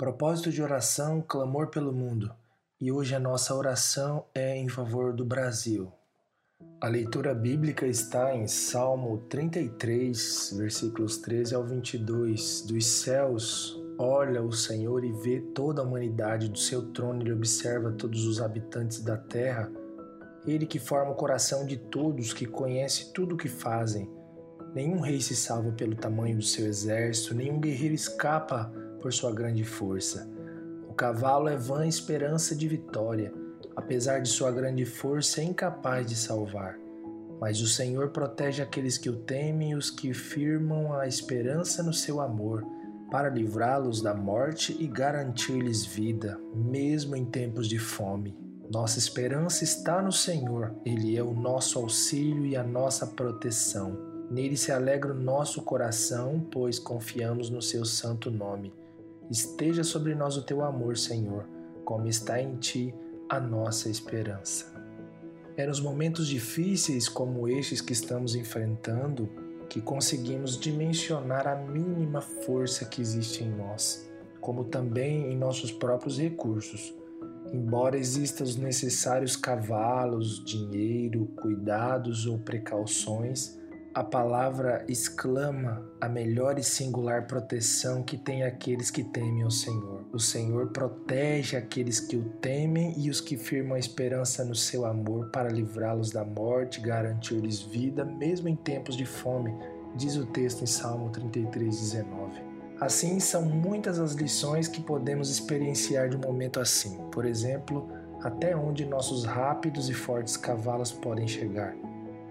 Propósito de oração, clamor pelo mundo. E hoje a nossa oração é em favor do Brasil. A leitura bíblica está em Salmo 33, versículos 13 ao 22. Dos céus olha o Senhor e vê toda a humanidade, do seu trono ele observa todos os habitantes da terra. Ele que forma o coração de todos, que conhece tudo o que fazem. Nenhum rei se salva pelo tamanho do seu exército, nenhum guerreiro escapa por sua grande força. O cavalo é vã esperança de vitória, apesar de sua grande força, é incapaz de salvar. Mas o Senhor protege aqueles que o temem e os que firmam a esperança no seu amor, para livrá-los da morte e garantir-lhes vida, mesmo em tempos de fome. Nossa esperança está no Senhor, Ele é o nosso auxílio e a nossa proteção. Nele se alegra o nosso coração, pois confiamos no seu santo nome. Esteja sobre nós o teu amor, Senhor, como está em ti a nossa esperança. É nos momentos difíceis como estes que estamos enfrentando que conseguimos dimensionar a mínima força que existe em nós, como também em nossos próprios recursos. Embora existam os necessários cavalos, dinheiro, cuidados ou precauções, a palavra exclama a melhor e singular proteção que tem aqueles que temem o Senhor. O Senhor protege aqueles que o temem e os que firmam a esperança no seu amor para livrá-los da morte, garantir-lhes vida, mesmo em tempos de fome, diz o texto em Salmo 33, 19. Assim, são muitas as lições que podemos experienciar de um momento assim. Por exemplo, até onde nossos rápidos e fortes cavalos podem chegar.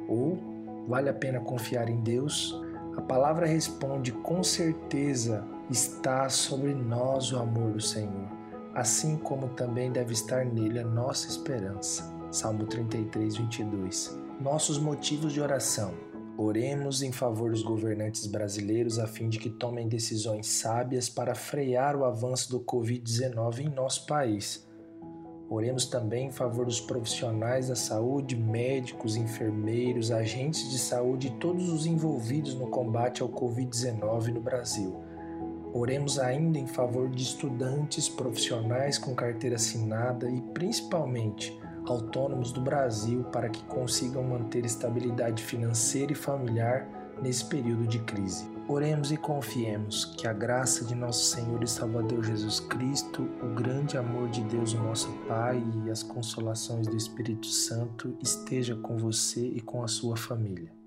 Ou Vale a pena confiar em Deus? A palavra responde com certeza está sobre nós o amor do Senhor, assim como também deve estar nele a nossa esperança. Salmo 33, 22. Nossos motivos de oração. Oremos em favor dos governantes brasileiros a fim de que tomem decisões sábias para frear o avanço do Covid-19 em nosso país Oremos também em favor dos profissionais da saúde, médicos, enfermeiros, agentes de saúde e todos os envolvidos no combate ao Covid-19 no Brasil. Oremos ainda em favor de estudantes, profissionais com carteira assinada e principalmente autônomos do Brasil para que consigam manter estabilidade financeira e familiar nesse período de crise. Oremos e confiemos que a graça de nosso Senhor e Salvador Jesus Cristo, o grande amor de Deus, o nosso Pai e as consolações do Espírito Santo esteja com você e com a sua família.